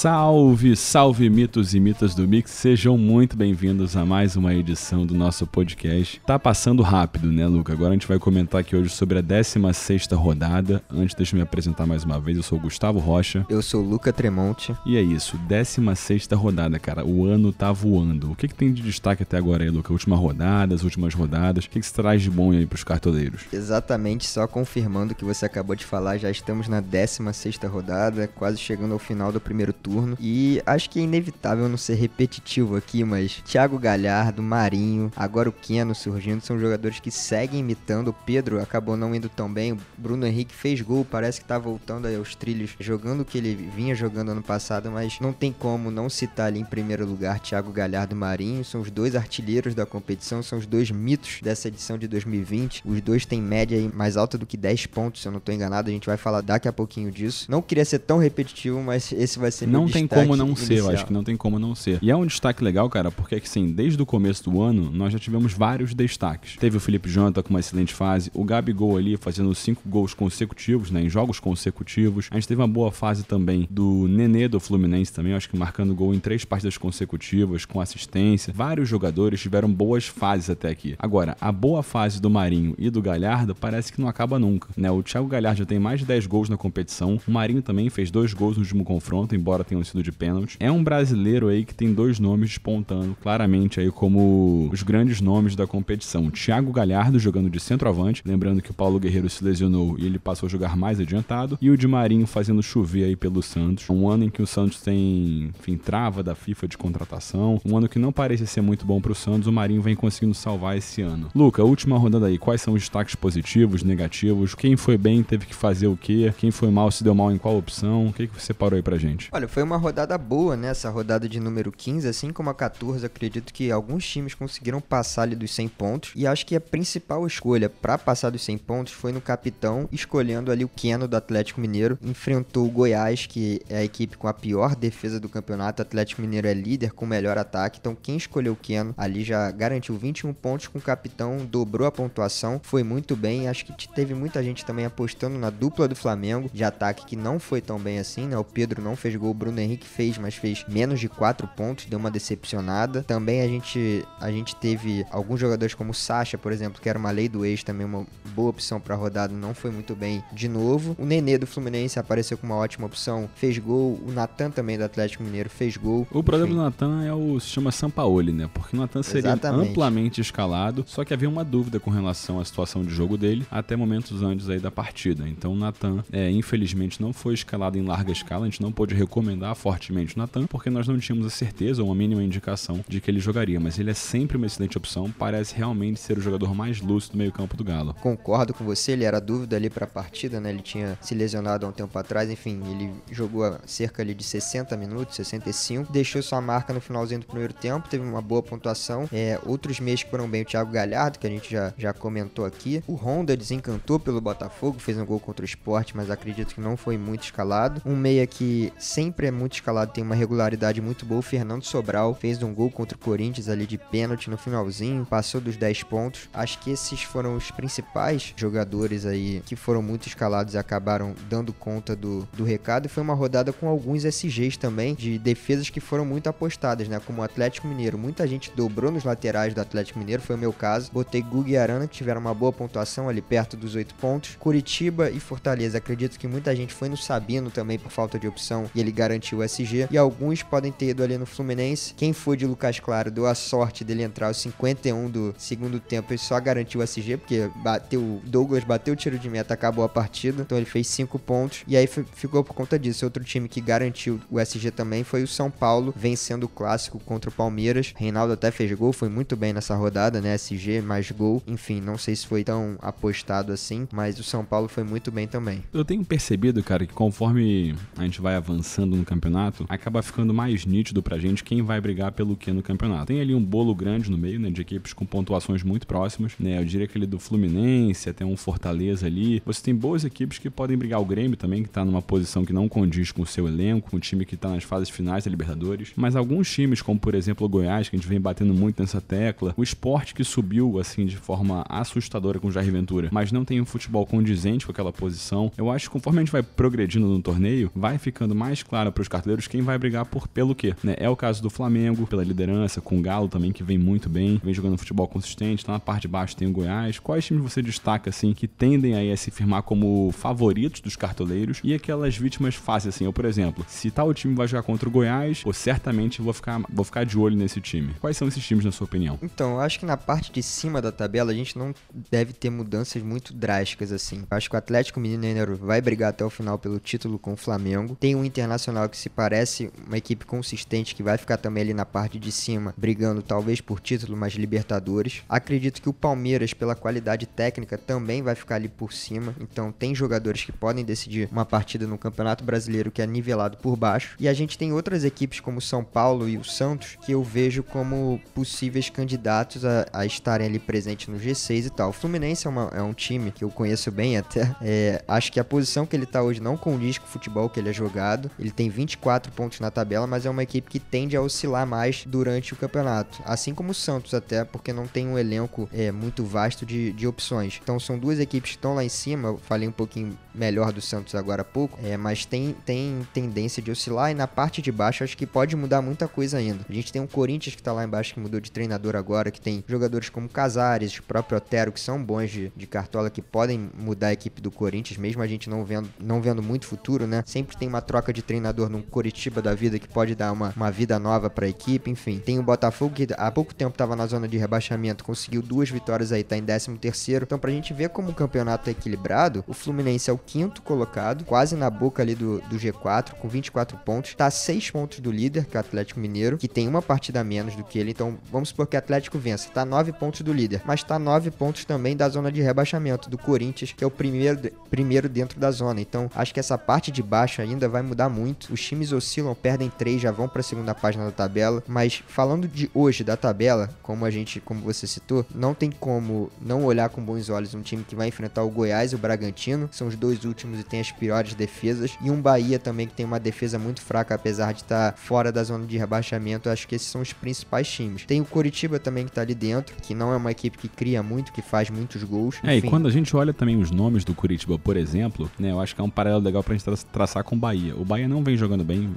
Salve, salve mitos e mitas do Mix, sejam muito bem-vindos a mais uma edição do nosso podcast. Tá passando rápido, né, Luca? Agora a gente vai comentar aqui hoje sobre a 16ª rodada. Antes, deixa eu me apresentar mais uma vez, eu sou o Gustavo Rocha. Eu sou o Luca Tremonte. E é isso, 16ª rodada, cara, o ano tá voando. O que, que tem de destaque até agora aí, Luca? Última rodada, as últimas rodadas, o que, que se traz de bom aí pros cartoleiros? Exatamente, só confirmando o que você acabou de falar, já estamos na 16ª rodada, quase chegando ao final do primeiro turno. E acho que é inevitável não ser repetitivo aqui, mas Thiago Galhardo, Marinho, agora o Keno surgindo, são jogadores que seguem imitando. O Pedro acabou não indo tão bem. O Bruno Henrique fez gol, parece que tá voltando aí aos trilhos, jogando o que ele vinha jogando ano passado, mas não tem como não citar ali em primeiro lugar Thiago Galhardo e Marinho. São os dois artilheiros da competição, são os dois mitos dessa edição de 2020. Os dois têm média mais alta do que 10 pontos, se eu não tô enganado. A gente vai falar daqui a pouquinho disso. Não queria ser tão repetitivo, mas esse vai ser Não meu tem como não ser, eu inicial. acho que não tem como não ser. E é um destaque legal, cara, porque assim, desde o começo do ano, nós já tivemos vários destaques. Teve o Felipe Jonathan com uma excelente fase, o Gabigol ali fazendo cinco gols consecutivos, né, em jogos consecutivos. A gente teve uma boa fase também do Nenê do Fluminense também, acho que marcando gol em três partidas consecutivas, com assistência. Vários jogadores tiveram boas fases até aqui. Agora, a boa fase do Marinho e do Galhardo parece que não acaba nunca, né? O Thiago Galhardo já tem mais de 10 gols na competição, o Marinho também fez dois gols no último confronto, embora tenham sido de pênalti. É um brasileiro aí que tem dois nomes despontando claramente aí como os grandes nomes da competição. Thiago Galhardo jogando de centroavante, lembrando que o Paulo Guerreiro se lesionou e ele passou a jogar mais adiantado, e o de Marinho fazendo chover aí pelo Santos. Um ano em que o Santos tem, enfim, trava da FIFA de contratação, um ano que não parece ser muito bom pro Santos, o Marinho vem conseguindo salvar esse ano. Luca, última rodada aí, quais são os destaques positivos, negativos? Quem foi bem teve que fazer o quê? Quem foi mal se deu mal em qual opção? O que, que você parou aí pra gente? Olha, foi uma rodada boa, né? Essa rodada de número 15, assim como a 14, acredito que alguns times conseguiram passar ali dos 100 pontos. E acho que a principal escolha para passar dos 100 pontos foi no capitão, escolhendo ali o Keno do Atlético Mineiro. Enfrentou o Goiás, que é a equipe com a pior defesa do campeonato. O Atlético Mineiro é líder com o melhor ataque. Então quem escolheu o Keno ali já garantiu 21 pontos com o capitão, dobrou a pontuação, foi muito bem. Acho que teve muita gente também apostando na dupla do Flamengo de ataque que não foi tão bem assim, né? O Pedro não fez gol, o Bruno Henrique fez, mas fez menos de 4 pontos, deu uma decepcionada. Também a gente, a gente teve alguns jogadores como o Sacha, por exemplo, que era uma lei do ex, também uma boa opção para rodada, não foi muito bem de novo. O Nenê do Fluminense apareceu com uma ótima opção, fez gol. O Natan também do Atlético Mineiro fez gol. O problema do Natan é o se chama Sampaoli, né? Porque o Natan seria Exatamente. amplamente escalado, só que havia uma dúvida com relação à situação de jogo dele até momentos antes aí da partida. Então o Natan, é, infelizmente, não foi escalado em larga escala. A gente não pôde recomendar fortemente o Natan, porque nós não tínhamos a certeza ou uma mínima indicação de que ele jogaria. Mas ele é sempre uma excelente opção, parece realmente ser o jogador mais lúcido do meio-campo do Galo. Concordo com você, ele era dúvida ali pra partida, né? Ele tinha se lesionado há um tempo atrás, enfim, ele jogou a cerca ali de 60 minutos, 65, deixou sua marca no finalzinho do primeiro tempo, teve uma boa pontuação. É, outros meios que foram bem, o Thiago Galhardo, que a gente já, já comentou aqui. O Honda desencantou pelo Botafogo, fez um gol contra o esporte, mas acredito que não foi muito escalado. Um meia que sempre é muito escalado, tem uma regularidade muito boa, o Fernando Sobral fez um gol contra o Corinthians ali de pênalti no finalzinho, passou dos 10 pontos. Acho que esses foram os principais jogadores aí que foram muito escalados e acabaram dando conta do, do recado. Foi uma rodada com alguns SGs também, de defesas que foram muito apostadas, né? Como o Atlético Mineiro. Muita gente dobrou nos laterais do Atlético Mineiro, foi o meu caso. Botei Guga e Arana, que tiveram uma boa pontuação ali perto dos 8 pontos. Curitiba e Fortaleza. Acredito que muita gente foi no Sabino também por falta de opção e ele garantiu o SG. E alguns podem ter ido ali no Fluminense. Quem foi de Lucas Claro deu a sorte dele entrar aos 51 do segundo tempo e só garantiu o SG, porque bateu Douglas bateu o tiro de meta, acabou a partida. Então ele fez 5 pontos. E aí fi- ficou por conta disso. Outro time que garantiu o SG também foi o São Paulo, vencendo o clássico contra o Palmeiras. Reinaldo até fez gol, foi muito bem nessa rodada, né? SG mais gol. Enfim, não sei se foi tão apostado assim, mas o São Paulo foi muito bem também. Eu tenho percebido, cara, que conforme a gente vai avançando no campeonato, acaba ficando mais nítido pra gente quem vai brigar pelo que no campeonato. Tem ali um bolo grande no meio, né, de equipes com pontuações muito próximas, né? Eu diria aquele do Fluminense, até um Fortaleza ali. Você tem boas equipes que podem brigar o Grêmio também, que tá numa posição que não condiz com o seu elenco, com o time que tá nas fases finais da Libertadores. Mas alguns times, como por exemplo o Goiás, que a gente vem batendo muito nessa tecla, o esporte que subiu assim de forma assustadora com o Jair Ventura, mas não tem um futebol condizente com aquela posição. Eu acho que conforme a gente vai progredindo no torneio, vai ficando mais claro para os cartoleiros, quem vai brigar por pelo quê? Né? É o caso do Flamengo, pela liderança, com o Galo também, que vem muito bem, vem jogando futebol consistente, tá na parte de baixo tem o Goiás. Quais times você destaca, assim, que tendem aí a se firmar como favoritos dos cartoleiros e aquelas vítimas fáceis, assim? Eu, por exemplo, se tal time vai jogar contra o Goiás, eu certamente vou ficar, vou ficar de olho nesse time. Quais são esses times, na sua opinião? Então, eu acho que na parte de cima da tabela a gente não deve ter mudanças muito drásticas, assim. Eu acho que o Atlético Mineiro vai brigar até o final pelo título com o Flamengo. Tem um Internacional que se parece uma equipe consistente que vai ficar também ali na parte de cima, brigando talvez por título, mas Libertadores. Acredito que o Palmeiras, pela qualidade técnica, também vai ficar ali por cima. Então tem jogadores que podem decidir uma partida no Campeonato Brasileiro que é nivelado por baixo. E a gente tem outras equipes como São Paulo e o Santos que eu vejo como possíveis candidatos a, a estarem ali presentes no G6 e tal. O Fluminense é, uma, é um time que eu conheço bem até. É, acho que a posição que ele tá hoje não condiz com o futebol que ele é jogado. Ele tem 24 pontos na tabela, mas é uma equipe que tende a oscilar mais durante o campeonato. Assim como o Santos até, porque não tem um elenco é, muito vasto de, de opções. Então são duas equipes que estão lá em cima. Eu falei um pouquinho melhor do Santos agora há pouco, é, mas tem, tem tendência de oscilar e na parte de baixo acho que pode mudar muita coisa ainda. A gente tem um Corinthians que tá lá embaixo que mudou de treinador agora, que tem jogadores como Casares, o próprio Otero, que são bons de, de cartola, que podem mudar a equipe do Corinthians, mesmo a gente não vendo, não vendo muito futuro, né? Sempre tem uma troca de treinador num Coritiba da vida que pode dar uma, uma vida nova para a equipe, enfim. Tem o Botafogo que há pouco tempo tava na zona de rebaixamento, conseguiu duas vitórias aí, tá em 13 terceiro. Então pra gente ver como o campeonato é equilibrado, o Fluminense é o quinto colocado, quase na boca ali do, do G4, com 24 pontos. Tá a 6 pontos do líder, que é o Atlético Mineiro, que tem uma partida a menos do que ele. Então vamos supor que o Atlético vença. Tá 9 pontos do líder, mas tá 9 pontos também da zona de rebaixamento, do Corinthians, que é o primeiro, primeiro dentro da zona. Então acho que essa parte de baixo ainda vai mudar muito. Os times oscilam, perdem 3, já vão pra segunda página da tabela. Mas falando de hoje da tabela, como a gente, como você citou, não tem como não olhar com bons olhos um time que vai enfrentar o Goiás e o Bragantino, são os dois últimos e tem as piores defesas, e um Bahia também que tem uma defesa muito fraca, apesar de estar tá fora da zona de rebaixamento. Acho que esses são os principais times. Tem o Coritiba também que tá ali dentro, que não é uma equipe que cria muito, que faz muitos gols. É, Enfim. e quando a gente olha também os nomes do Curitiba, por exemplo, né, eu acho que é um paralelo legal pra gente tra traçar com o Bahia. O Bahia não vem jogando bem,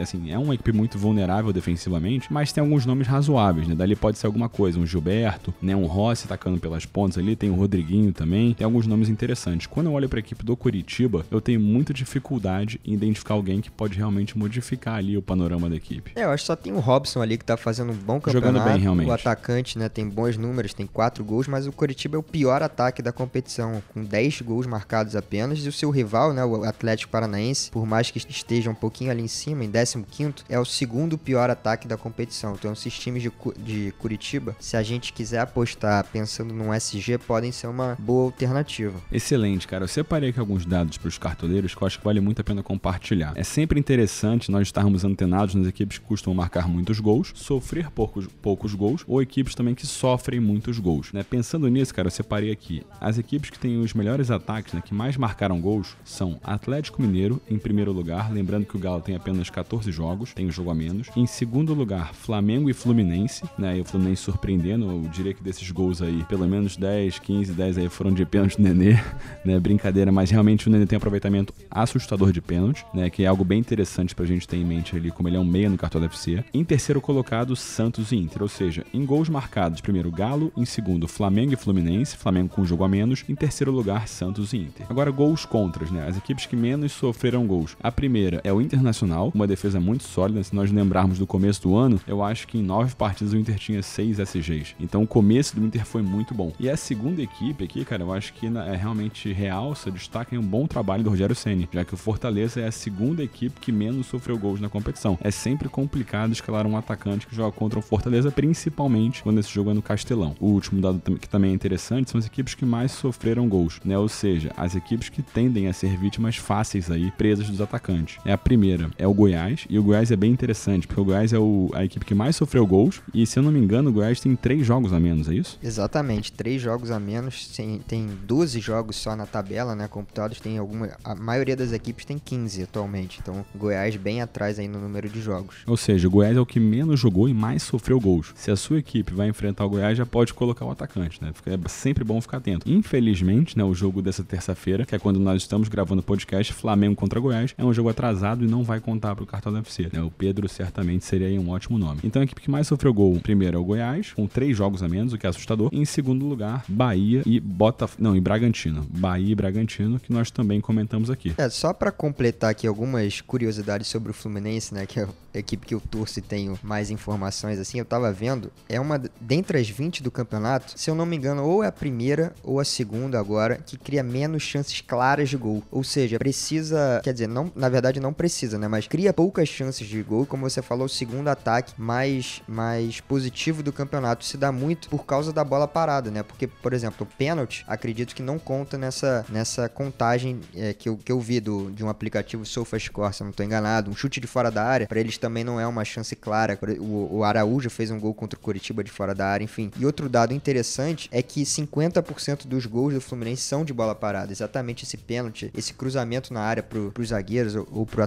assim, é uma equipe muito vulnerável defensivamente, mas tem alguns nomes razoáveis, né? Dali pode ser alguma coisa, um Gilberto, né, um Rossi atacando pelas pontas ali, tem o Rodriguinho também, tem alguns nomes interessantes. Quando eu olho para a equipe do Curitiba, eu tenho muita dificuldade em identificar alguém que pode realmente modificar ali o panorama da equipe. É, eu acho que só tem o Robson ali que tá fazendo um bom campeonato. Jogando bem, realmente. O atacante, né, tem bons números, tem quatro gols, mas o Curitiba é o pior ataque da competição, com 10 gols marcados apenas, e o seu rival, né, o Atlético Paranaense, por mais que esteja um pouquinho ali em cima, em 15º, é o segundo pior ataque da competição. Então, esses times de, de Curitiba, se a gente quiser apostar pensando num SG, podem ser uma boa alternativa. Excelente, cara. Eu separei aqui alguns dados para os cartoleiros que eu acho que vale muito a pena compartilhar. É sempre interessante nós estarmos antenados nas equipes que costumam marcar muitos gols, sofrer poucos, poucos gols, ou equipes também que sofrem muitos gols. Né? Pensando nisso, cara, eu separei aqui. As equipes que têm os melhores ataques, né, que mais marcaram gols, são Atlético Mineiro, em primeiro lugar, lembrando que o Galo tem apenas 14 jogos, tem um jogo a menos. Em segundo lugar, Flamengo e Fluminense, né? E o Fluminense surpreendendo, eu diria que desses gols aí, pelo menos 10, 15, 10 aí foram de pênalti do Nenê, né? Brincadeira, mas realmente o Nenê tem aproveitamento assustador de pênalti, né? Que é algo bem interessante pra gente ter em mente ali, como ele é um meia no Cartola FC. Em terceiro colocado, Santos e Inter, ou seja, em gols marcados, primeiro Galo, em segundo Flamengo e Fluminense, Flamengo com um jogo a menos, em terceiro lugar Santos e Inter. Agora gols contras, né? As equipes que menos sofreram gols. A primeira é o Internacional, uma defesa muito sólida, se nós lembrarmos do começo do ano, eu acho que em nove partidas o Inter tinha seis SGs. Então o começo do Inter foi muito bom. E a segunda equipe aqui, cara, eu acho que é realmente realça, destaca um bom trabalho do Rogério Ceni, já que o Fortaleza é a segunda equipe que menos sofreu gols na competição. É sempre complicado escalar um atacante que joga contra o Fortaleza, principalmente quando esse jogo é no Castelão. O último dado que também é interessante são as equipes que mais sofreram gols, né? Ou seja, as equipes que tendem a ser vítimas fáceis aí, presas dos atacantes. É a primeira, é o Goiás, e o Goiás é bem interessante, porque o Goiás é o, a equipe que mais sofreu gols, e se eu não me engano, o Goiás tem três jogos a menos, é isso? Exatamente, três jogos a menos, tem, tem 12 jogos só na tabela, né, computados, tem alguma, a maioria das equipes tem 15 atualmente, então Goiás bem atrás aí no número de jogos. Ou seja, o Goiás é o que menos jogou e mais sofreu gols. Se a sua equipe vai enfrentar o Goiás, já pode colocar o atacante, né, é sempre bom ficar atento. Infelizmente, né, o jogo dessa terça-feira, que é quando nós estamos gravando o podcast, Flamengo contra Goiás, é um jogo atrasado e não vai contar pro cartão do UFC. Né? O Pedro certamente seria um ótimo nome. Então a equipe que mais sofreu gol primeiro é o Goiás, com três jogos a menos, o que é assustador. Em segundo lugar, Bahia e Botafogo. Não, e Bragantino. Bahia e Bragantino, que nós também comentamos aqui. É, só para completar aqui algumas curiosidades sobre o Fluminense, né? Que é a equipe que eu torço e tenho mais informações, assim, eu tava vendo. É uma. Dentre as 20 do campeonato, se eu não me engano, ou é a primeira ou a segunda agora, que cria menos chances claras de gol. Ou seja, precisa. Quer dizer, não, na verdade não precisa, né? Mas cria poucas chances de gol. Como você falou, o segundo ataque mais, mais positivo do campeonato se dá muito por causa da bola parada, né? Porque, por exemplo, o pênalti, acredito que não conta nessa, nessa contagem é, que, eu, que eu vi do, de um aplicativo SofaScore, se eu não tô enganado. Um chute de fora da área, para eles também não é uma chance clara. O, o Araújo fez um gol contra o Curitiba de fora da área, enfim. E outro dado interessante é que 50% dos gols do Fluminense são de bola parada. Exatamente esse pênalti, esse cruzamento na área pro, pros zagueiros ou, ou pro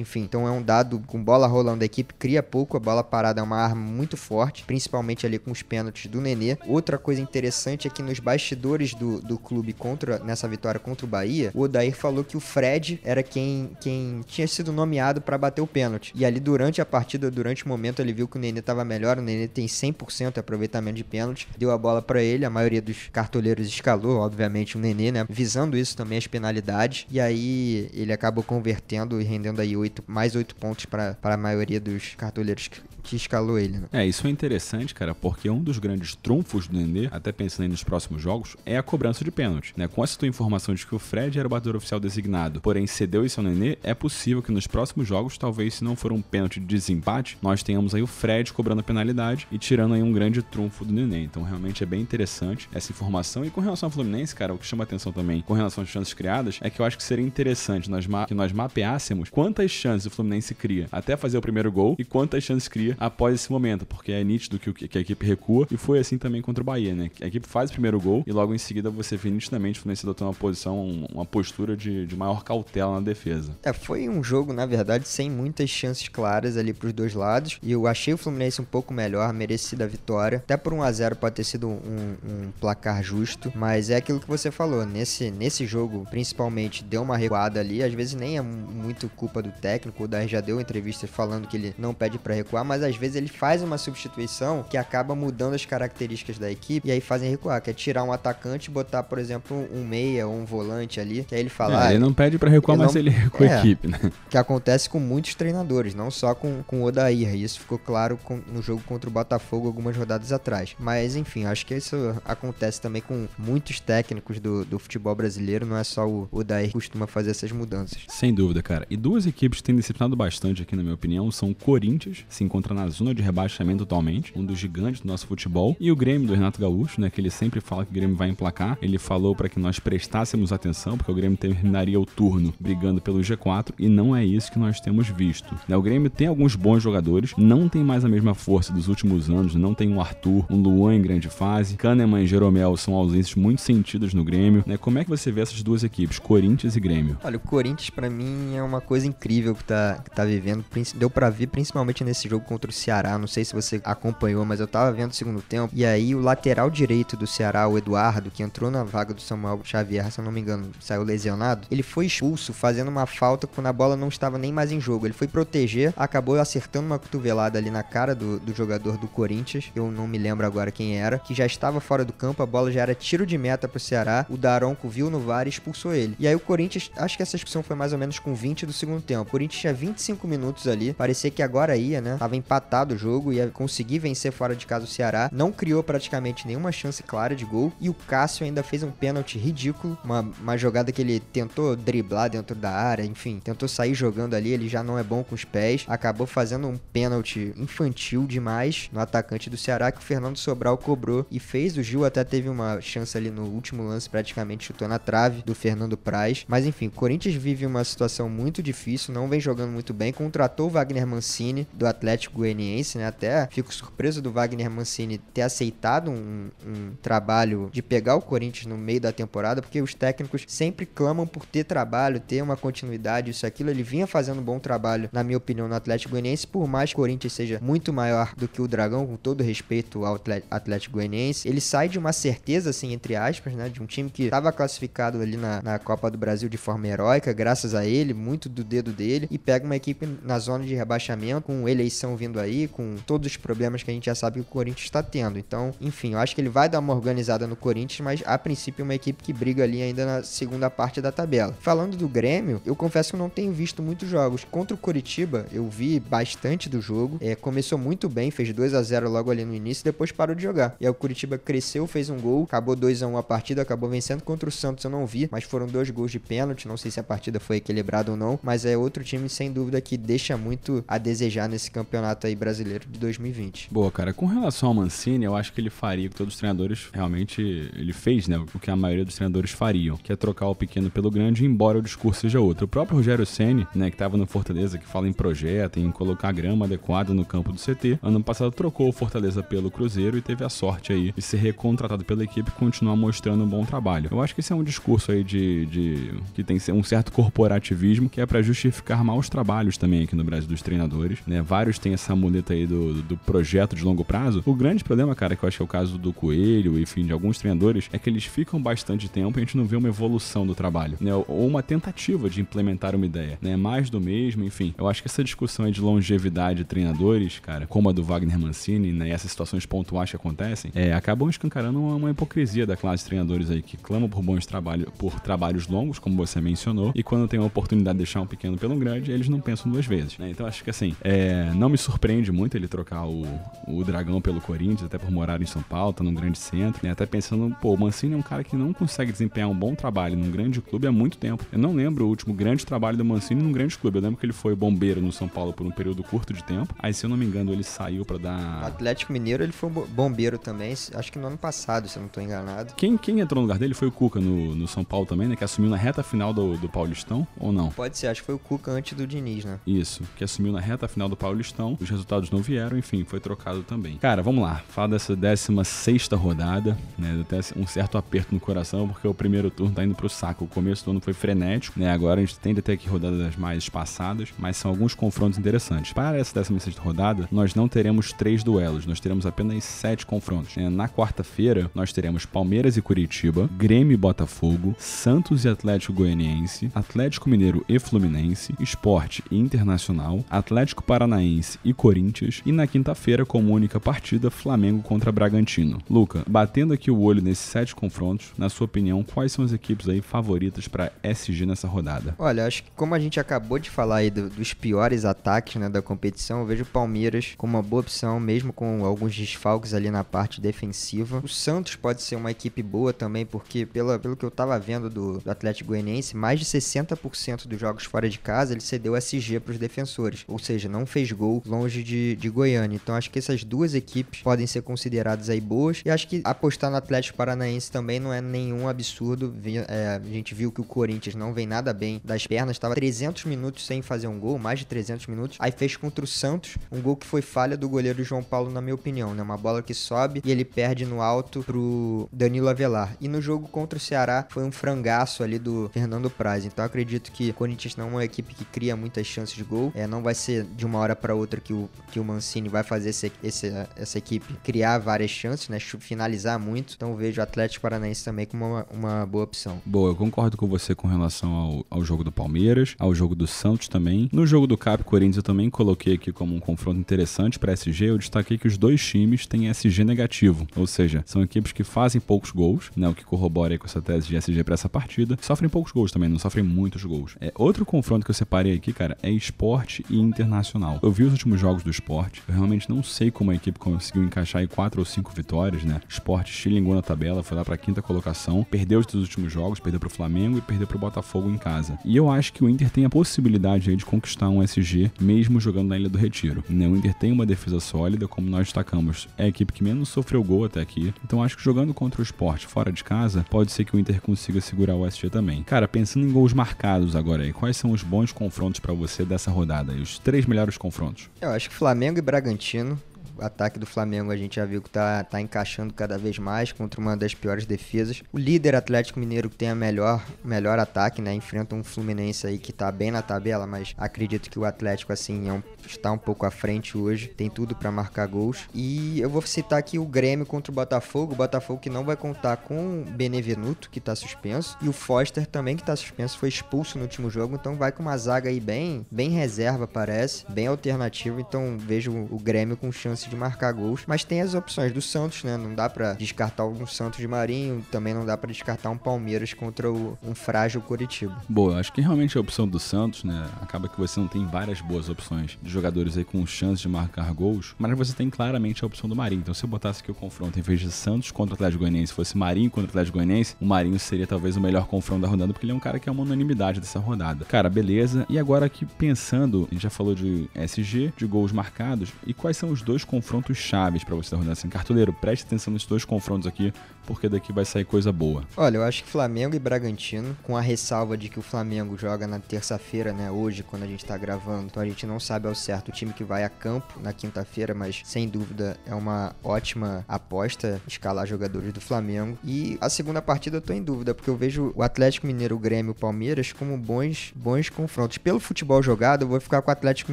enfim. Então é um dado com bola rolando, a equipe cria pouco, a bola parada é uma arma muito forte, principalmente ali com os pênaltis do Nenê. Outra coisa interessante é que nos bastidores do, do clube contra nessa vitória contra o Bahia, o Odair falou que o Fred era quem, quem tinha sido nomeado para bater o pênalti. E ali durante a partida, durante o momento, ele viu que o Nenê estava melhor, o Nenê tem 100% de aproveitamento de pênalti, deu a bola para ele, a maioria dos cartoleiros escalou, obviamente, o Nenê, né? Visando isso também as penalidades. E aí ele acabou convertendo e rendendo aí oito, mais 8 pontos para a maioria dos cartoleiros que, que escalou ele. Né? É, isso é interessante, cara, porque um dos grandes trunfos do Nenê, até pensando nos próximos jogos, é a cobrança de pênalti. Né? Com essa tua informação de que o Fred era o batedor oficial designado, porém cedeu isso ao Nenê, é possível que nos próximos jogos, talvez se não for um pênalti de desempate, nós tenhamos aí o Fred cobrando a penalidade e tirando aí um grande trunfo do Nenê. Então realmente é bem interessante essa informação. E com relação ao Fluminense, cara, o que chama atenção também com relação às chances criadas é que eu acho que seria interessante nós que nós mapeássemos quantas chances o Fluminense cria até fazer o primeiro gol e quantas chances cria após esse momento, porque é nítido que, que a equipe recua e foi assim também contra o Bahia, né? A equipe faz o primeiro gol e logo em seguida você vê nitidamente o Fluminense adotando uma posição, uma postura de, de maior cautela na defesa. É, foi um jogo, na verdade, sem muitas chances claras ali pros dois lados e eu achei o Fluminense um pouco melhor, merecida a vitória. Até por 1 a 0 pode ter sido um, um placar justo, mas é aquilo que você falou, nesse, nesse jogo, principalmente, deu uma recuada ali, às vezes nem é muito culpa do técnico, o Dair já deu entrevista falando que ele não pede para recuar, mas às vezes ele faz uma substituição que acaba mudando as características da equipe e aí fazem recuar, que é tirar um atacante e botar, por exemplo, um meia ou um volante ali, que aí ele fala... É, ele não pede para recuar, ele mas não... ele recua é, a equipe, né? Que acontece com muitos treinadores, não só com, com o Odair, e isso ficou claro com, no jogo contra o Botafogo algumas rodadas atrás. Mas, enfim, acho que isso acontece também com muitos técnicos do, do futebol brasileiro, não é só o, Odair que costuma fazer essas mudanças. Sem dúvida, cara. E duas equipes que têm decepcionado bastante aqui, na minha opinião, são o Corinthians, se encontra na zona de rebaixamento totalmente, um dos gigantes do nosso futebol, e o Grêmio do Renato Gaúcho, né, que ele sempre fala que o Grêmio vai emplacar. Ele falou para que nós prestássemos atenção, porque o Grêmio terminaria o turno brigando pelo G4, e não é isso que nós temos visto. Né, o Grêmio tem alguns bons jogadores, não tem mais a mesma força dos últimos anos, não tem um Arthur, um Luan em grande fase, Kahneman e Jeromel são ausências muito sentidas no Grêmio. Né, como é que você vê essas duas equipes, Corinthians e Grêmio? Olha, o Corinthians para mim é uma coisa incrível que tá, que tá vivendo, deu para ver principalmente nesse jogo contra o Ceará, não sei se você acompanhou, mas eu tava vendo o segundo tempo, e aí o lateral direito do Ceará, o Eduardo, que entrou na vaga do Samuel Xavier, se eu não me engano, saiu lesionado, ele foi expulso fazendo uma falta quando a bola não estava nem mais em jogo. Ele foi proteger, acabou acertando uma cotovelada ali na cara do, do jogador do Corinthians, eu não me lembro agora quem era, que já estava fora do campo, a bola já era tiro de meta pro Ceará, o Daronco viu no VAR e expulsou ele. E aí o Corinthians, acho que essa expulsão foi mais ou menos com 20 do segundo tempo. O Corinthians tinha 25 minutos ali, parecia que agora ia, né? Tava empatado o jogo, ia conseguir vencer fora de casa o Ceará, não criou praticamente nenhuma chance clara de gol, e o Cássio ainda fez um pênalti ridículo, uma, uma jogada que ele tentou driblar dentro da área, enfim, tentou sair jogando ali, ele já não é bom com os pés, acabou fazendo um pênalti infantil demais no atacante do Ceará que o Fernando Sobral cobrou e fez. O Gil até teve uma chance ali no último lance, praticamente chutou na trave do Fernando Praz. Mas enfim, o Corinthians vive uma situação muito difícil, não vem jogando muito bem. Contratou o Wagner Mancini do Atlético Goianiense, né? Até fico surpreso do Wagner Mancini ter aceitado um, um trabalho de pegar o Corinthians no meio da temporada, porque os técnicos sempre clamam por ter trabalho, ter uma continuidade, isso aquilo. Ele vinha fazendo um bom trabalho, na minha opinião, no Atlético Goianiense, por mais que o Corinthians seja muito maior do que o Dragão, com todo respeito ao Atlético Goianiense, ele sai de uma certeza, assim, entre aspas, né, de um time que estava classificado ali na, na Copa do Brasil de forma heróica, graças a ele, muito do dedo dele, e pega uma equipe na zona de rebaixamento, com eleição vindo aí, com todos os problemas que a gente já sabe que o Corinthians está tendo. Então, enfim, eu acho que ele vai dar uma organizada no Corinthians, mas a princípio é uma equipe que briga ali ainda na segunda parte da tabela. Falando do Grêmio, eu confesso que não tenho visto muitos jogos. Contra o Coritiba, eu vi bastante do jogo. É, começou muito bem, fez 2 a 0 logo ali no início, depois parou de jogar. E aí o Curitiba cresceu, fez um gol, acabou 2 a 1 a partida, acabou vencendo contra o Santos, eu não vi, mas foram dois gols de pênalti, não sei se a partida foi equilibrada ou não, mas é outro time sem dúvida que deixa muito a desejar nesse campeonato aí brasileiro de 2020. Boa, cara, com relação ao Mancini, eu acho que ele faria o que todos os treinadores realmente ele fez, né, o que a maioria dos treinadores fariam, que é trocar o pequeno pelo grande, embora o discurso seja outro. O próprio Rogério Ceni, né, que estava no Fortaleza, que fala em projeto, em colocar grama adequada no campo do CT, ano passado trocou o Fortaleza pelo Cruzeiro e teve a sorte aí de ser recontratado pela equipe e continuar mostrando um bom trabalho. Eu acho que esse é um discurso aí de, de que tem um certo corporativismo que é para justificar maus trabalhos também aqui no Brasil dos treinadores, né? Vários têm essa muleta aí do, do projeto de longo prazo. O grande problema, cara, que eu acho que é o caso do Coelho, enfim, de alguns treinadores, é que eles ficam bastante tempo e a gente não vê uma evolução do trabalho, né? Ou uma tentativa de implementar uma ideia, né? Mais do mesmo, enfim. Eu acho que essa discussão aí de longevidade de treinadores, cara, como a do Wagner Mancini, né? E essas situações pontuais que acontecem, é, acabam escancarando uma, uma hipocrisia da classe de treinadores aí que clamam por bons trabalhos, por trabalhos longos, como você mencionou, e quando tem a oportunidade de deixar um pequeno pelo grande, eles não pensam duas vezes, né? Então acho que assim, é, não me surpreende muito ele trocar o, o Dragão pelo Corinthians, até por morar em São Paulo, tá num grande centro, né? Até pensando, pô, o Mancini é um cara que não consegue desempenhar um bom trabalho num grande clube há muito tempo. Eu não lembro o último grande trabalho do Mancini num grande clube. Eu lembro que ele foi bombeiro no São Paulo por um período curto de tempo. Aí, se eu não me engano, ele saiu para dar. No Atlético Mineiro ele foi bombeiro também, acho que no ano passado, se eu não tô enganado. Quem, quem entrou no lugar dele foi o Cuca no, no São Paulo também, né? Que assumiu na reta final do, do Paulistão, ou não? Pode ser, acho que foi o Cuca antes do Diniz, né? Isso, que assumiu na reta final do Paulistão. Os resultados não vieram, enfim, foi trocado também. Cara, vamos lá. Fala dessa 16 rodada, né? Até um certo aperto no coração, porque o primeiro turno tá indo pro saco. O começo do ano foi frenético, né? Agora a gente tende a ter aqui rodadas mais espaçadas, mas são alguns confrontos interessantes. Para essa 16 rodada, nós não teremos três duelos, nós teremos apenas sete confrontos. Né? Na quarta-feira, nós teremos Palmeiras e Curitiba, Grêmio e Botafogo, Santos e Atlético Goianiense, Atlético Mineiro e Fluminense, Esporte e Internacional, Atlético Paranaense e Corinthians, e na quinta-feira, como única partida, Flamengo contra Bragantino. Luca, batendo aqui o olho nesses sete confrontos, na sua opinião, quais são as equipes aí favoritas para SG nessa rodada? Olha, acho que como a gente acabou de falar aí do, dos piores ataques né, da competição, eu vejo o Palmeiras como uma boa opção, mesmo com alguns desfalques ali na parte defensiva. O Santos pode ser uma equipe boa também, porque pela, pelo que eu tava vendo do, do Atlético Goianiense, mais de 60% dos jogos fora de casa ele cedeu SG para os defensores, ou seja, não fez gol longe de, de Goiânia. Então acho que essas duas equipes podem ser consideradas aí boas. E acho que apostar no Atlético Paranaense também não é nenhum absurdo. É, a gente viu que o Corinthians não vem nada bem das pernas, estava 300 minutos sem fazer um gol, mais de 300 minutos. Aí fez contra o Santos um gol que foi falha do goleiro João Paulo, na minha opinião, né? Uma bola que sobe e ele perde no alto pro Danilo Avelar. E no jogo contra o Ceará foi um frangaço ali do Fernando Praz. Então acredito que o Corinthians não uma equipe que cria muitas chances de gol. É, não vai ser de uma hora para outra que o, que o Mancini vai fazer esse, esse, essa equipe criar várias chances, né? Finalizar muito. Então vejo o Atlético Paranaense também como uma, uma boa opção. Boa, eu concordo com você com relação ao, ao jogo do Palmeiras, ao jogo do Santos também. No jogo do Cap Corinthians eu também coloquei aqui como um confronto interessante para SG. Eu destaquei que os dois times têm SG negativo, ou seja, são equipes que fazem poucos gols, né? O que corrobora com essa tese de SG para essa partida. Sofrem poucos gols também, não sofrem muitos gols. É, outro confronto que eu separei aqui, cara, é esporte e internacional. Eu vi os últimos jogos do esporte, eu realmente não sei como a equipe conseguiu encaixar aí quatro ou cinco vitórias, né? Esporte xilingou na tabela, foi lá pra quinta colocação, perdeu os dois últimos jogos, perdeu pro Flamengo e perdeu pro Botafogo em casa. E eu acho que o Inter tem a possibilidade aí de conquistar um SG, mesmo jogando na Ilha do Retiro. Né? O Inter tem uma defesa sólida, como nós destacamos, é a equipe que menos sofreu gol até aqui. Então acho que jogando contra o esporte fora de casa, pode ser que o Inter consiga segurar o SG também. Cara, pensando em gols marcados agora aí, quais são os bons confrontos para você dessa rodada? Os três melhores confrontos? Eu acho que Flamengo e Bragantino ataque do Flamengo a gente já viu que tá, tá encaixando cada vez mais contra uma das piores defesas. O líder Atlético Mineiro que tem a melhor, melhor ataque, né? Enfrenta um Fluminense aí que tá bem na tabela, mas acredito que o Atlético, assim, é um, está um pouco à frente hoje. Tem tudo para marcar gols. E eu vou citar aqui o Grêmio contra o Botafogo. O Botafogo que não vai contar com o Benevenuto, que tá suspenso. E o Foster também, que tá suspenso, foi expulso no último jogo. Então vai com uma zaga aí bem, bem reserva, parece. Bem alternativa. Então vejo o Grêmio com chance de marcar gols. Mas tem as opções do Santos, né? Não dá para descartar um Santos de Marinho. Também não dá para descartar um Palmeiras contra o, um frágil Coritiba. Boa, acho que realmente a opção do Santos, né? Acaba que você não tem várias boas opções de jogadores aí com chance de marcar gols. Mas você tem claramente a opção do Marinho. Então se eu botasse aqui o confronto em vez de Santos contra o Atlético Goianiense, fosse Marinho contra o Atlético Goianiense, o Marinho seria talvez o melhor confronto da rodada, porque ele é um cara que é uma unanimidade dessa rodada. Cara, beleza. E agora aqui pensando, a gente já falou de SG, de gols marcados, e quais são os dois confrontos chaves para você da rodada? Assim, cartoleiro, preste atenção nesses dois confrontos aqui, porque daqui vai sair coisa boa. Olha, eu acho que Flamengo e Bragantino, com a ressalva de que o Flamengo joga na terça-feira, né? Hoje, quando a gente tá gravando, então a gente não sabe ao certo o time que vai a campo na quinta-feira, mas sem dúvida é uma ótima aposta escalar jogadores do Flamengo. E a segunda partida eu tô em dúvida, porque eu vejo o Atlético Mineiro, o Grêmio e o Palmeiras como bons, bons confrontos. Pelo futebol jogado, eu vou ficar com o Atlético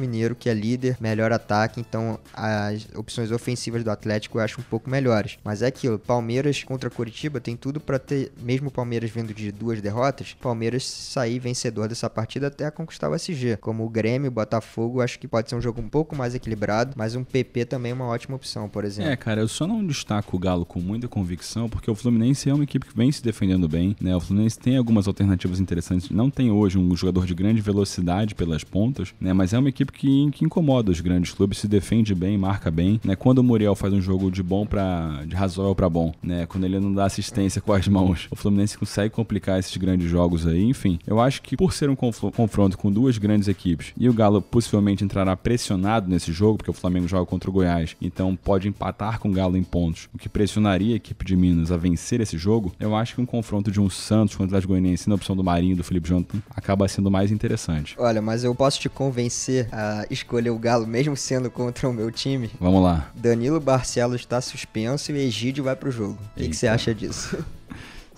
Mineiro, que é líder, melhor ataque, então as opções ofensivas do Atlético eu acho um pouco melhores. Mas é aquilo, Palmeiras contra Curitiba tem tudo para ter, mesmo o Palmeiras vindo de duas derrotas, Palmeiras sair vencedor dessa partida até conquistar o SG. Como o Grêmio, o Botafogo, acho que pode ser um jogo um pouco mais equilibrado, mas um PP também é uma ótima opção, por exemplo. É, cara, eu só não destaco o Galo com muita convicção, porque o Fluminense é uma equipe que vem se defendendo bem, né? O Fluminense tem algumas alternativas interessantes. Não tem hoje um jogador de grande velocidade pelas pontas, né? Mas é uma equipe que, que incomoda os grandes clubes, se defende bem, marca bem, né? Quando o Muriel faz um jogo de bom para de razoável para bom, né? Quando ele não dá assistência com as mãos, o Fluminense consegue complicar esses grandes jogos aí. Enfim, eu acho que por ser um confronto com duas grandes equipes e o Galo possivelmente entrará pressionado nesse jogo, porque o Flamengo joga contra o Goiás, então pode empatar com o Galo em pontos, o que pressionaria a equipe de Minas a vencer esse jogo. Eu acho que um confronto de um Santos contra o Atlético Goianiense na opção do Marinho do Felipe Jonathan acaba sendo mais interessante. Olha, mas eu posso te convencer a escolher o Galo mesmo sendo contra o meu time? Vamos lá. Danilo Barcelos está suspenso e o Egídio vai pro jogo. O que, que você acha disso?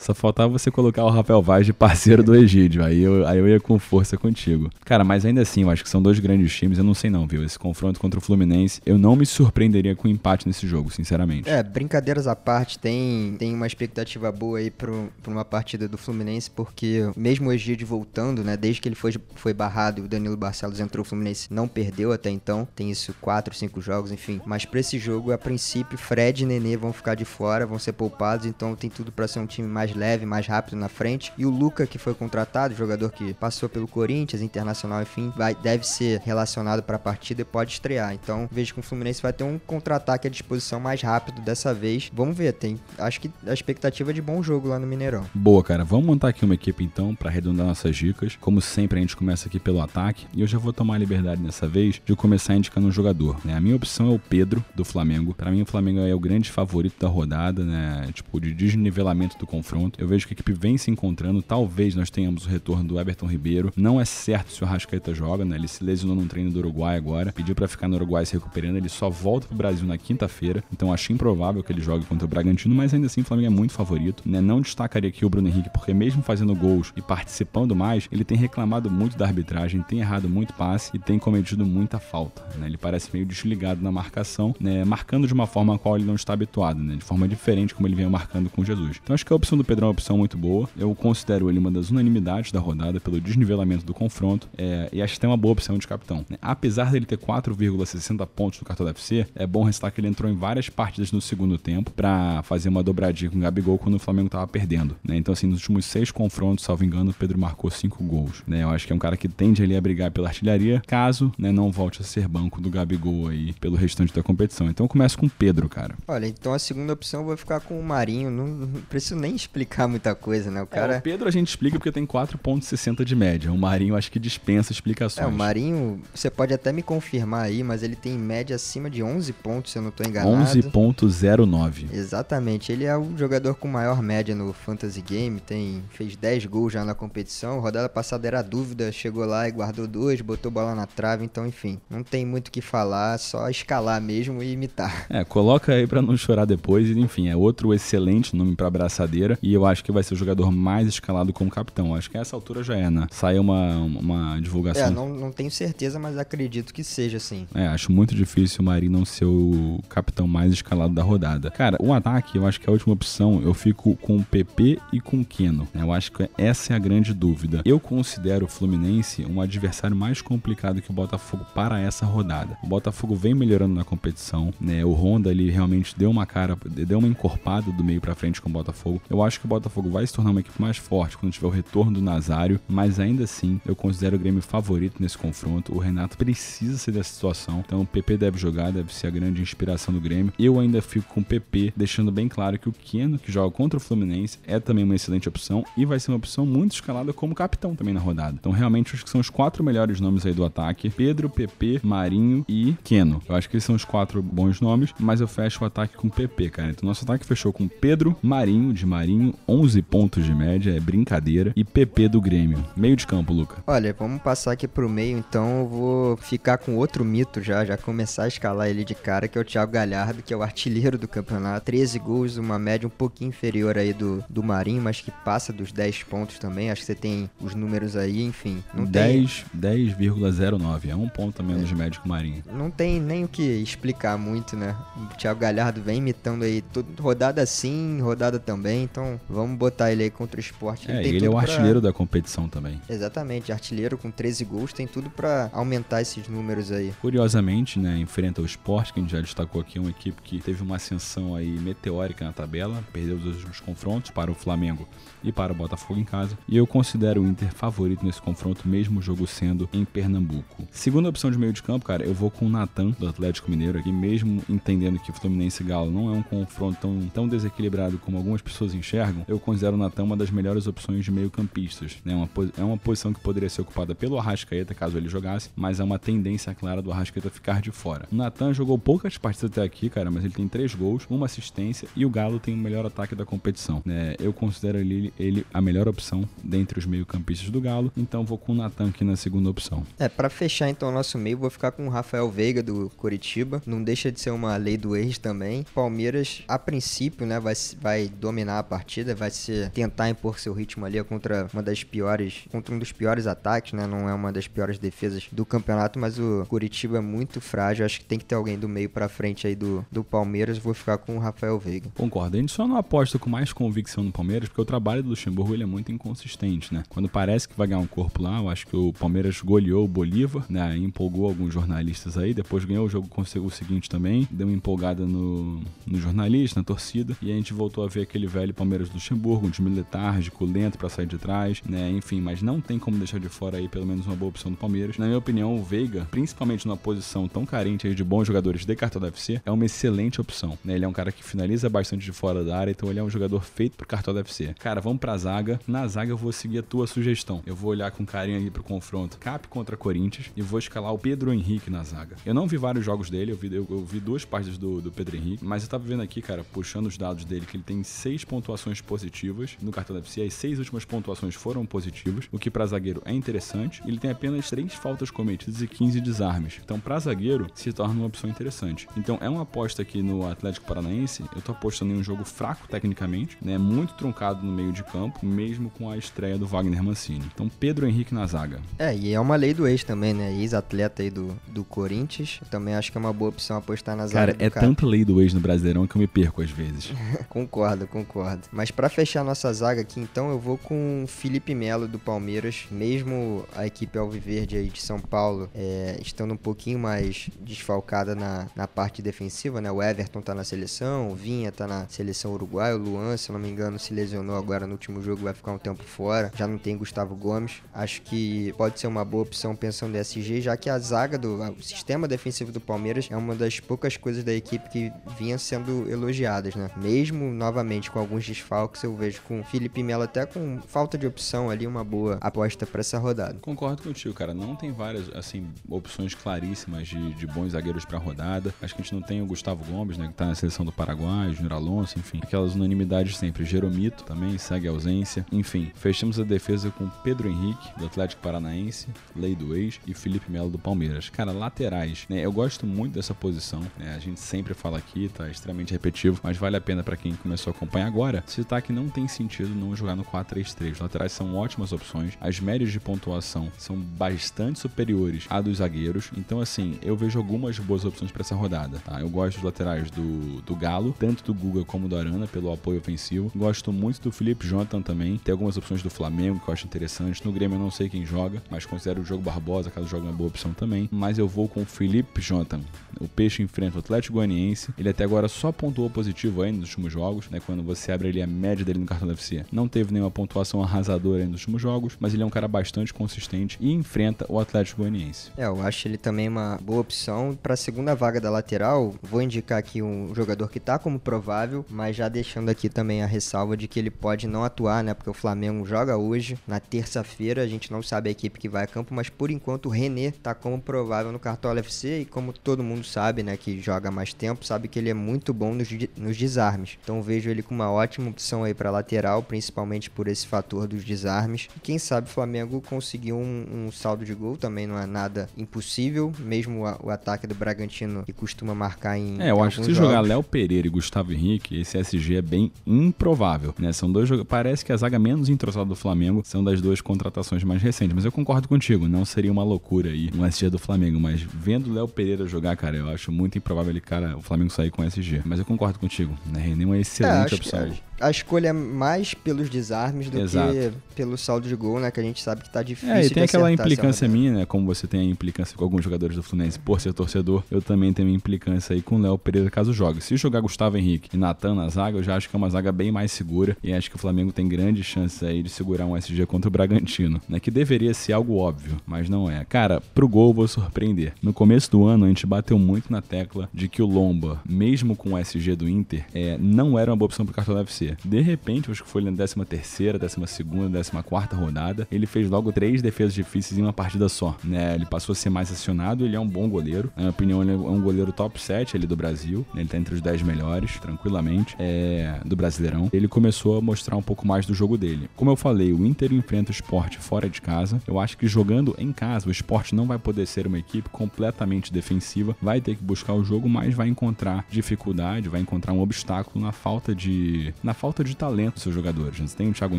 Só faltava você colocar o Rafael Vaz de parceiro do Egídio. Aí eu, aí eu ia com força contigo. Cara, mas ainda assim, eu acho que são dois grandes times. Eu não sei não, viu? Esse confronto contra o Fluminense, eu não me surpreenderia com um empate nesse jogo, sinceramente. É, brincadeiras à parte, tem, tem uma expectativa boa aí pra uma partida do Fluminense, porque mesmo o Egídio voltando, né? Desde que ele foi, foi barrado e o Danilo Barcelos entrou, o Fluminense não perdeu até então. Tem isso, quatro, cinco jogos, enfim. Mas pra esse jogo, a princípio, Fred e Nenê vão ficar de fora, vão ser poupados, então tem tudo para ser um time mais mais leve, mais rápido na frente. E o Luca, que foi contratado, jogador que passou pelo Corinthians, Internacional, enfim, vai, deve ser relacionado para a partida e pode estrear. Então, vejo que o Fluminense vai ter um contra-ataque à disposição mais rápido dessa vez. Vamos ver, tem. Acho que a expectativa é de bom jogo lá no Mineirão. Boa, cara. Vamos montar aqui uma equipe então para arredondar nossas dicas. Como sempre, a gente começa aqui pelo ataque e eu já vou tomar a liberdade dessa vez de começar indicando um jogador. Né? A minha opção é o Pedro do Flamengo. Para mim, o Flamengo é o grande favorito da rodada, né? Tipo de desnivelamento do confronto Eu vejo que a equipe vem se encontrando. Talvez nós tenhamos o retorno do Everton Ribeiro. Não é certo se o Arrascaeta joga, né? Ele se lesionou num treino do Uruguai agora. Pediu para ficar no Uruguai se recuperando. Ele só volta pro Brasil na quinta-feira. Então acho improvável que ele jogue contra o Bragantino, mas ainda assim o Flamengo é muito favorito. Né? Não destacaria aqui o Bruno Henrique, porque mesmo fazendo gols e participando mais, ele tem reclamado muito da arbitragem, tem errado muito passe e tem cometido muita falta. Né? Ele parece meio desligado na marcação, né? marcando de uma forma a qual ele não está habituado, né? de forma diferente como ele vem marcando com Jesus. Então acho que a opção do Pedrão é uma opção muito boa. Eu considero ele uma das unanimidades da rodada pelo desnivelamento do confronto é, e acho que tem uma boa opção de capitão. Né? Apesar dele ter 4,60 pontos no cartão da FC, é bom ressaltar que ele entrou em várias partidas no segundo tempo para fazer uma dobradinha com o Gabigol quando o Flamengo estava perdendo. Né? Então, assim, nos últimos seis confrontos, salvo engano, o Pedro marcou cinco gols. Né? Eu acho que é um cara que tende ali a brigar pela artilharia, caso né, não volte a ser banco do Gabigol aí pelo restante da competição. Então eu começo com o Pedro, cara. Olha, então a segunda opção eu vou ficar com o Marinho. Não, não preciso nem explicar explicar muita coisa, né? O cara. É, o Pedro a gente explica porque tem 4,60 de média. O Marinho acho que dispensa explicações. É, o Marinho, você pode até me confirmar aí, mas ele tem média acima de 11 pontos, se eu não tô enganado. 11,09. Exatamente. Ele é o jogador com maior média no Fantasy Game, tem fez 10 gols já na competição. Rodada passada era dúvida, chegou lá e guardou dois, botou bola na trave, então enfim, não tem muito o que falar, só escalar mesmo e imitar. É, coloca aí para não chorar depois, enfim, é outro excelente nome para braçadeira e eu acho que vai ser o jogador mais escalado como capitão. Acho que essa altura já é, né? Saiu uma, uma divulgação. É, não, não tenho certeza, mas acredito que seja assim. É, acho muito difícil o Marinho não ser o capitão mais escalado da rodada. Cara, o ataque, eu acho que é a última opção, eu fico com o PP e com o Keno. Né? Eu acho que essa é a grande dúvida. Eu considero o Fluminense um adversário mais complicado que o Botafogo para essa rodada. O Botafogo vem melhorando na competição, né? O Honda ele realmente deu uma cara, deu uma encorpada do meio para frente com o Botafogo. Eu acho que o Botafogo vai se tornar uma equipe mais forte quando tiver o retorno do Nazário, mas ainda assim eu considero o Grêmio favorito nesse confronto. O Renato precisa ser dessa situação, então o PP deve jogar, deve ser a grande inspiração do Grêmio. Eu ainda fico com o PP, deixando bem claro que o Keno, que joga contra o Fluminense, é também uma excelente opção e vai ser uma opção muito escalada como capitão também na rodada. Então realmente acho que são os quatro melhores nomes aí do ataque: Pedro, PP, Marinho e Keno. Eu acho que eles são os quatro bons nomes, mas eu fecho o ataque com PP, cara. Então nosso ataque fechou com Pedro, Marinho, de Marinho, 11 pontos de média, é brincadeira, e PP do Grêmio. Meio de campo, Luca. Olha, vamos passar aqui pro meio, então eu vou ficar com outro mito já, já começar a escalar ele de cara, que é o Thiago Galhardo, que é o artilheiro do campeonato. 13 gols, uma média um pouquinho inferior aí do, do Marinho, mas que passa dos 10 pontos também. Acho que você tem os números aí, enfim. Não 10,09. 10, é um ponto a menos é. de média que o Marinho. Não tem nem o que explicar muito, né? O Thiago Galhardo vem imitando aí tudo, rodada sim, rodada também, então vamos botar ele aí contra o esporte. Ele, é, ele é o pra... artilheiro da competição também. Exatamente, artilheiro com 13 gols, tem tudo para aumentar esses números aí. Curiosamente, né, enfrenta o esporte, que a gente já destacou aqui, uma equipe que teve uma ascensão aí meteórica na tabela, perdeu os últimos confrontos para o Flamengo e para o Botafogo em casa. E eu considero o Inter favorito nesse confronto, mesmo o jogo sendo em Pernambuco. Segunda opção de meio de campo, cara, eu vou com o Natan, do Atlético Mineiro aqui, mesmo entendendo que o Fluminense e Galo não é um confronto tão, tão desequilibrado como algumas pessoas enxergam, eu considero o Natan uma das melhores opções de meio campistas. Né? Uma, é uma posição que poderia ser ocupada pelo Arrascaeta, caso ele jogasse, mas é uma tendência clara do Arrascaeta ficar de fora. O Natan jogou poucas partidas até aqui, cara, mas ele tem três gols, uma assistência e o Galo tem o melhor ataque da competição. Né? Eu considero ele, ele a melhor opção dentre os meio-campistas do Galo, então vou com o Natan aqui na segunda opção. É, para fechar então o nosso meio, vou ficar com o Rafael Veiga do Curitiba. Não deixa de ser uma lei do ex também. Palmeiras, a princípio, né, vai, vai dominar a partida, vai se tentar impor seu ritmo ali contra uma das piores, contra um dos piores ataques, né? Não é uma das piores defesas do campeonato, mas o Curitiba é muito frágil. Acho que tem que ter alguém do meio para frente aí do, do Palmeiras. Vou ficar com o Rafael Veiga. Concordo. A gente só não aposta com mais convicção no Palmeiras, porque o trabalho do Luxemburgo ele é muito inconsistente, né? Quando parece que vai ganhar um corpo lá, eu acho que o Palmeiras goleou o Bolívar, né? Empolgou alguns jornalistas aí, depois ganhou o jogo o seguinte também, deu uma empolgada no, no jornalista, na torcida, e a gente voltou a ver aquele velho Palmeiras do Luxemburgo, um time letárgico, lento para sair de trás, né? Enfim, mas não tem como deixar de fora aí pelo menos uma boa opção do Palmeiras. Na minha opinião, o Veiga, principalmente numa posição tão carente aí de bons jogadores de cartão da FC, é uma excelente opção, né? Ele é um cara que finaliza bastante de fora da área, então ele é um jogador feito pro cartão da FC. Cara, vamos pra zaga. Na zaga eu vou seguir a tua sugestão. Eu vou olhar com carinho aí pro confronto Cap contra Corinthians e vou escalar o Pedro Henrique na zaga. Eu não vi vários jogos dele, eu vi, eu, eu vi duas partes do, do Pedro Henrique, mas eu tava vendo aqui, cara, puxando os dados dele, que ele tem seis pontuações positivas no cartão da FC. As seis últimas pontuações foram positivas, o que para zagueiro é interessante. Ele tem apenas três faltas cometidas e 15 desarmes. Então, para zagueiro, se torna uma opção interessante. Então, é uma aposta aqui no Atlético Paranaense. Eu tô apostando em um jogo fraco tecnicamente, né? Muito truncado no meio de campo, mesmo com a estreia do Wagner Mancini. Então, Pedro Henrique na zaga. É, e é uma lei do ex também, né? Ex-atleta aí do, do Corinthians. Eu também acho que é uma boa opção apostar na zaga. Cara, é cara. tanta lei do ex no Brasileirão que eu me perco às vezes. concordo, concordo. Mas para fechar nossa zaga aqui, então, eu vou com Felipe Melo do Palmeiras. Mesmo a equipe Alviverde aí de São Paulo é, estando um pouquinho mais desfalcada na, na parte defensiva, né? O Everton tá na seleção, o Vinha tá na seleção uruguaia, o Luan, se não me engano, se lesionou agora no último jogo, vai ficar um tempo fora. Já não tem Gustavo Gomes. Acho que pode ser uma boa opção pensando em SG, já que a zaga do o sistema defensivo do Palmeiras é uma das poucas coisas da equipe que vinha sendo elogiadas, né? Mesmo novamente com alguns desfalques, eu vejo com Felipe Melo até com falta de opção ali, uma boa aposta para essa rodada. Concordo contigo, cara. Não tem várias, assim, opções claríssimas de, de bons zagueiros pra rodada. Acho que a gente não tem o Gustavo Gomes, né, que tá na seleção do Paraguai, Júnior Alonso, enfim. Aquelas unanimidades sempre. Jeromito também segue a ausência. Enfim, fechamos a defesa com Pedro Henrique, do Atlético Paranaense, Lei do Ex, e Felipe Melo do Palmeiras. Cara, laterais, né? Eu gosto muito dessa posição, né? A gente sempre fala aqui, tá extremamente repetitivo, mas vale a pena para quem começou a acompanhar agora, citar que não tem sentido não jogar no 4-3-3. Os laterais são ótimas opções, as médias de pontuação são bastante superiores à dos zagueiros, então assim, eu vejo algumas boas opções para essa rodada, tá? Eu gosto dos laterais do, do Galo, tanto do Guga como do Arana, pelo apoio ofensivo. Gosto muito do Felipe Jonathan também, tem algumas opções do Flamengo que eu acho interessante. No Grêmio eu não sei quem joga, mas considero o jogo Barbosa, caso jogue uma boa opção também. Mas eu vou com o Felipe Jonathan. O Peixe enfrenta o Atlético Goianiense. Ele até agora só pontuou positivo aí nos últimos jogos, né? Quando você abre ali a média dele no cartão da FC. Não teve nenhuma pontuação arrasadora nos últimos jogos, mas ele é um cara bastante consistente e enfrenta o Atlético Goianiense. É, eu acho ele também uma boa opção para a segunda vaga da lateral. Vou indicar aqui um jogador que tá como provável, mas já deixando aqui também a ressalva de que ele pode não atuar, né? Porque o Flamengo joga hoje, na terça-feira, a gente não sabe a equipe que vai a campo, mas por enquanto o René tá como provável no Cartola FC e como todo mundo sabe, né, que joga mais tempo, sabe que ele é muito bom nos, nos desarmes. Então vejo ele como uma ótima opção aí para lateral, principalmente por esse fator dos desarmes. E quem sabe o Flamengo conseguiu um, um, saldo de gol, também não é nada impossível, mesmo o, o ataque do Bragantino que costuma marcar em É, eu acho que se jogos. jogar Léo Pereira e Gustavo Henrique, esse SG é bem improvável, né? São dois parece que a zaga menos entrosada do Flamengo são das duas contratações mais recentes, mas eu concordo contigo, não seria uma loucura aí um SG do Flamengo, mas vendo o Léo Pereira jogar, cara, eu acho muito improvável ele, cara, o Flamengo sair com SG. Mas eu concordo contigo, né? René é uma excelente é, opção. Que, a escolha é mais pelos desarmes do Exato. que pelo saldo de gol, né? Que a gente sabe que tá difícil. É, e tem aquela implicância minha, né? Como você tem a implicância com alguns jogadores do Fluminense por ser torcedor, eu também tenho a implicância aí com o Léo Pereira caso jogue. Se jogar Gustavo Henrique e Natan na zaga, eu já acho que é uma zaga bem mais segura e acho que o Flamengo tem grandes chances aí de segurar um SG contra o Bragantino, né? Que deveria ser algo óbvio, mas não é. Cara, pro gol vou surpreender. No começo do ano a gente bateu muito na tecla de que o Lomba, mesmo com o SG do Inter, é, não era uma boa opção pro cartão da De repente, acho que foi na 13 terceira, 12 segunda, 14 quarta rodada, ele fez logo três defesas difíceis em uma partida só, né? Ele passou a ser mais acionado, ele é um bom goleiro. Na minha opinião, ele é um goleiro top 7 ali do Brasil, ele tá entre os 10 melhores, tranquilamente, é, do Brasileirão. Ele começou a mostrar um pouco mais do jogo dele. Como eu falei, o Inter enfrenta o esporte fora de casa. Eu acho que jogando em casa, o esporte não vai poder ser uma equipe completamente defensiva, vai ter que buscar o jogo, mas vai encontrar dificuldade, vai encontrar um obstáculo na falta de na falta de talento dos seus jogadores. Você tem o Thiago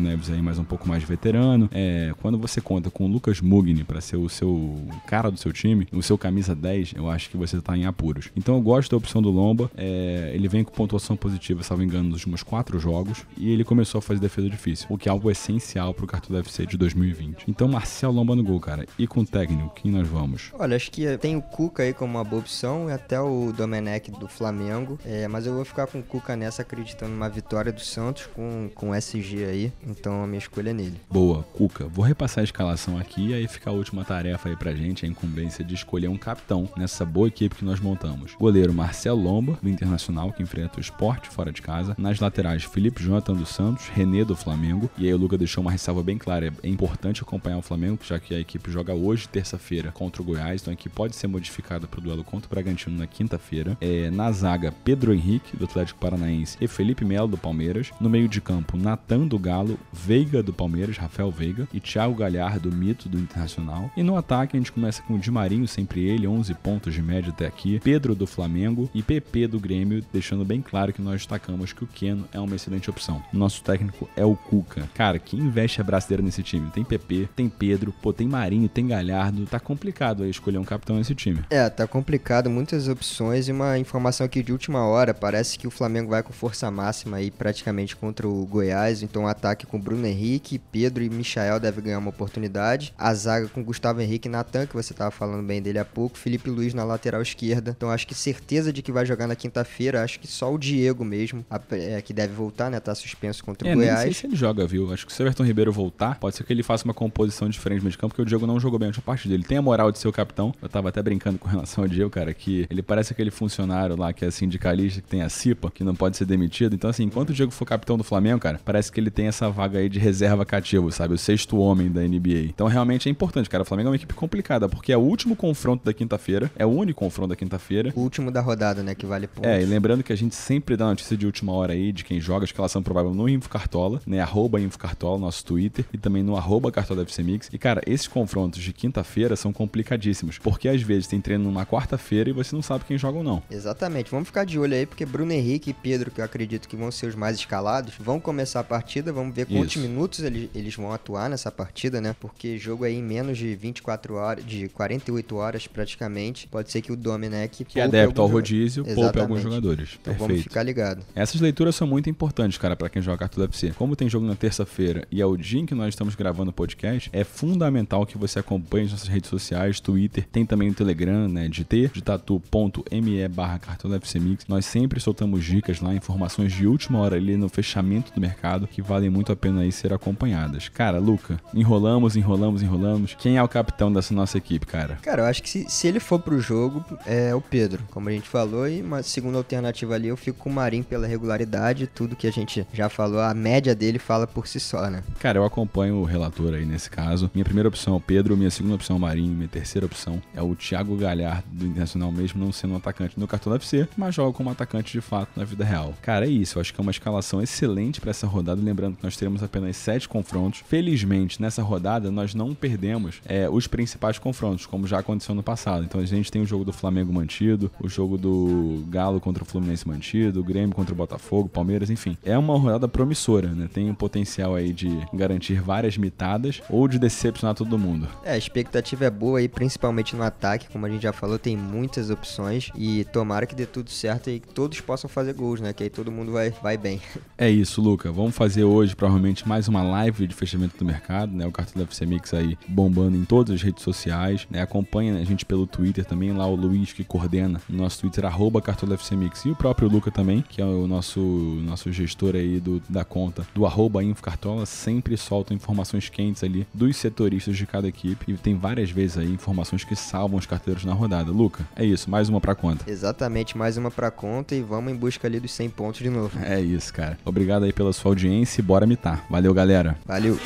Neves aí mais um pouco mais veterano. É, quando você conta com o Lucas Mugni para ser o seu cara do seu time, o seu camisa 10, eu acho que você tá em apuros. Então eu gosto da opção do Lomba. É, ele vem com pontuação positiva, salvo engano, nos últimos quatro jogos. E ele começou a fazer defesa difícil, o que é algo essencial pro cartão do UFC de 2020. Então Marcel Lomba no gol, cara. E com o técnico, quem nós vamos? Olha, acho que tem o Cuca aí como uma boa opção e até o Domenech do Flamengo. É, mas eu vou ficar com o Cuca nessa, acreditando numa vitória do Santos com, com SG aí. Então a minha escolha é nele. Boa, Cuca. Vou repassar a escalação aqui e aí fica a última tarefa aí pra gente, a incumbência de escolher um capitão nessa boa equipe que nós montamos. Goleiro Marcelo Lomba, do Internacional, que enfrenta o esporte fora de casa. Nas laterais, Felipe Jonathan do Santos, René do Flamengo. E aí o Luca deixou uma ressalva bem clara. É importante acompanhar o Flamengo, já que a equipe joga hoje, terça-feira, contra o Goiás. Então a equipe pode ser modificada pro duelo contra o Bragantino na quinta-feira. É, na zaga, Pedro Henrique, do Atlético Paranaense, e Felipe Melo, do Palmeiras. No meio de campo, Natan do Galo, Veiga do Palmeiras, Rafael Veiga, e Thiago Galhardo, mito do Internacional. E no ataque a gente começa com o Di Marinho, sempre ele, 11 pontos de média até aqui, Pedro do Flamengo e PP do Grêmio, deixando bem claro que nós destacamos que o Keno é uma excelente opção. Nosso técnico é o Cuca. Cara, quem investe a braçadeira nesse time? Tem PP, tem Pedro, pô, tem Marinho, tem Galhardo. Tá complicado aí escolher um capitão nesse time. É, tá complicado, muitas opções e uma informação aqui de última hora. Parece que o Flamengo vai com força máxima aí praticamente contra o Goiás, então o ataque com Bruno Henrique, Pedro e Michael deve ganhar uma oportunidade. A zaga com Gustavo Henrique e Natan, que você tava falando bem dele há pouco, Felipe Luiz na lateral esquerda. Então acho que certeza de que vai jogar na quinta-feira, acho que só o Diego mesmo, é, que deve voltar, né? Tá suspenso contra é, o Goiás. Nem sei se ele joga, viu? Acho que se o Everton Ribeiro voltar, pode ser que ele faça uma composição diferente no meio de campo, porque o Diego não jogou bem a última partida. Ele tem a moral de ser o capitão. Eu tava até brincando com relação ao Diego, cara, que ele parece aquele funcionário lá que é sindicalista, que tem a CIPA, que não pode ser demitido. Então, assim, enquanto o Diego for capitão do Flamengo, cara, parece que ele tem essa vaga aí de reserva cativo, sabe? O sexto homem da NBA. Então realmente é importante, cara. O Flamengo é uma equipe complicada, porque é o último confronto da quinta-feira, é o único confronto da quinta-feira. O último da rodada, né? Que vale pontos. É, e lembrando que a gente sempre dá notícia de última hora aí de quem joga, a escalação provável no InfoCartola, né? Arroba InfoCartola, nosso Twitter, e também no arroba Cartola FC Mix. E, cara, esses confrontos de quinta-feira são complicadíssimos, porque às vezes tem treino numa quarta-feira e você não sabe quem joga ou não. Exatamente. Vamos ficar de olho aí, porque Bruno Henrique e Pedro, que eu acredito que vão ser os mais escalados, vão começar a partida. Vamos ver quantos Isso. minutos eles, eles vão atuar nessa partida, né? Porque jogo aí em menos de 24 horas, de 48 horas praticamente. Pode ser que o Domenech Que é adepto ao rodízio, poupe alguns jogadores. Então vamos Perfeito. ficar ligado. Essas leituras são muito importantes, cara, pra quem joga Cartola FC. Como tem jogo na terça-feira e é o dia em que nós estamos gravando o podcast, é fundamental que você acompanhe as nossas redes sociais, Twitter, tem também o Telegram, né, de t, de tatu.me barra Cartola FC Mix. Nós sempre soltamos dicas lá, informações de última hora ali no fechamento do mercado que valem muito a pena aí ser acompanhadas. Cara, Luca, enrolamos, enrolamos, enrolamos. Quem é o capitão dessa nossa equipe, cara? Cara, eu acho que se, se ele for pro jogo, é o Pedro, como a gente falou, e uma segunda alternativa ali, eu fico com o Marinho pela regularidade, tudo que a gente já falou, a média dele fala por si só, né? Cara, eu acompanho o relator aí nesse caso. Minha primeira opção é o Pedro, minha segunda opção é o Marinho, minha terceira opção é o Thiago Galhardo do Internacional, mesmo não sendo um atacante no cartão FC, mas joga como atacante de fato na vida real. Cara, é isso. Eu acho que é uma escalação excelente pra essa rodada. Lembrando que nós teremos apenas sete confrontos. Felizmente, nessa rodada, nós não perdemos é, os principais confrontos, como já aconteceu no passado. Então a gente tem o jogo do Flamengo mantido, o jogo do Galo contra o Fluminense mantido, o Grêmio contra o Botafogo, Palmeiras, enfim. É uma rodada promissora, né? Tem um potencial aí de garantir várias mitadas ou de decepcionar todo mundo. É, a expectativa é boa aí, principalmente no ataque, como a gente já falou, tem muitas opções e tomara que dê tudo certo e que todos possam fazer gols, né? Que aí todo mundo vai, vai bem. É isso, Luca. Vamos fazer hoje provavelmente mais uma live de fechamento do mercado, né? O Cartão FC Mix aí bombando em todas as redes sociais, né? Acompanha a gente pelo Twitter também, lá o Luiz que coordena o nosso Twitter, arroba Cartola FC Mix. E o próprio Luca também, que é o nosso, nosso gestor aí do, da conta do arroba InfoCartola, sempre solta informações quentes ali dos setoristas de cada equipe. E tem várias vezes aí informações que salvam os carteiros na rodada. Luca, é isso, mais uma pra conta. Exatamente, mais uma pra conta e vamos em busca ali dos 100 pontos de novo. É isso, cara. Obrigado aí pela sua audiência e bora mitar. Valeu, galera. Valeu! Né?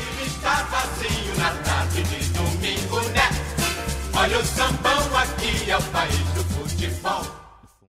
Olha o sambão aqui, é o país